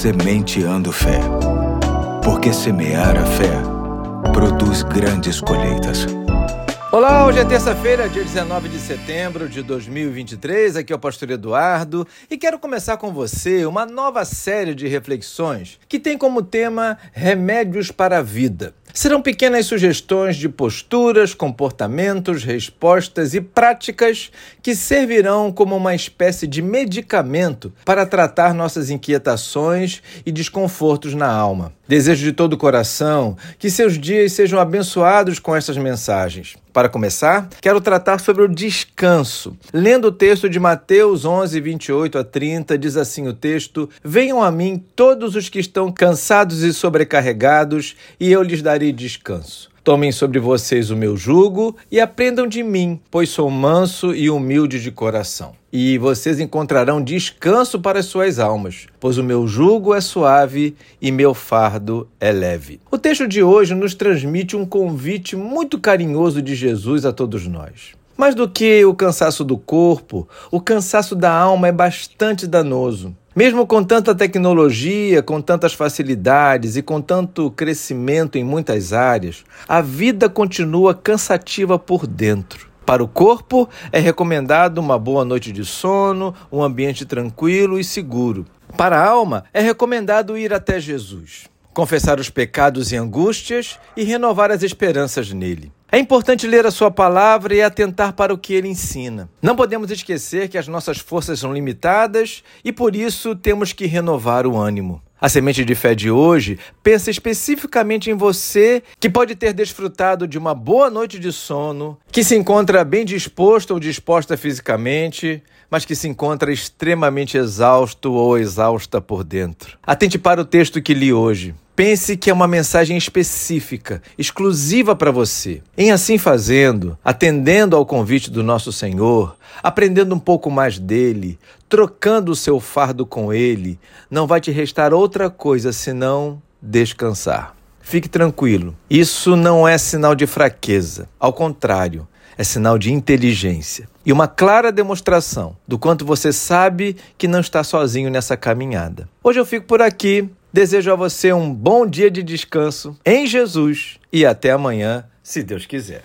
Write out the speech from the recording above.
Sementeando Fé. Porque semear a fé produz grandes colheitas. Olá, hoje é terça-feira, dia 19 de setembro de 2023. Aqui é o Pastor Eduardo e quero começar com você uma nova série de reflexões que tem como tema Remédios para a Vida. Serão pequenas sugestões de posturas, comportamentos, respostas e práticas que servirão como uma espécie de medicamento para tratar nossas inquietações e desconfortos na alma. Desejo de todo o coração que seus dias sejam abençoados com essas mensagens. Para começar, quero tratar sobre o descanso. Lendo o texto de Mateus 11, 28 a 30, diz assim o texto: Venham a mim todos os que estão cansados e sobrecarregados, e eu lhes darei descanso. Tomem sobre vocês o meu jugo e aprendam de mim, pois sou manso e humilde de coração. E vocês encontrarão descanso para as suas almas, pois o meu jugo é suave e meu fardo é leve. O texto de hoje nos transmite um convite muito carinhoso de Jesus a todos nós. Mais do que o cansaço do corpo, o cansaço da alma é bastante danoso. Mesmo com tanta tecnologia, com tantas facilidades e com tanto crescimento em muitas áreas, a vida continua cansativa por dentro. Para o corpo, é recomendado uma boa noite de sono, um ambiente tranquilo e seguro. Para a alma, é recomendado ir até Jesus, confessar os pecados e angústias e renovar as esperanças nele. É importante ler a sua palavra e atentar para o que ele ensina. Não podemos esquecer que as nossas forças são limitadas e por isso temos que renovar o ânimo. A semente de fé de hoje pensa especificamente em você que pode ter desfrutado de uma boa noite de sono, que se encontra bem disposto ou disposta fisicamente, mas que se encontra extremamente exausto ou exausta por dentro. Atente para o texto que li hoje. Pense que é uma mensagem específica, exclusiva para você. Em assim fazendo, atendendo ao convite do nosso Senhor, aprendendo um pouco mais dele, trocando o seu fardo com ele, não vai te restar outra coisa senão descansar. Fique tranquilo, isso não é sinal de fraqueza. Ao contrário, é sinal de inteligência e uma clara demonstração do quanto você sabe que não está sozinho nessa caminhada. Hoje eu fico por aqui. Desejo a você um bom dia de descanso em Jesus e até amanhã, se Deus quiser.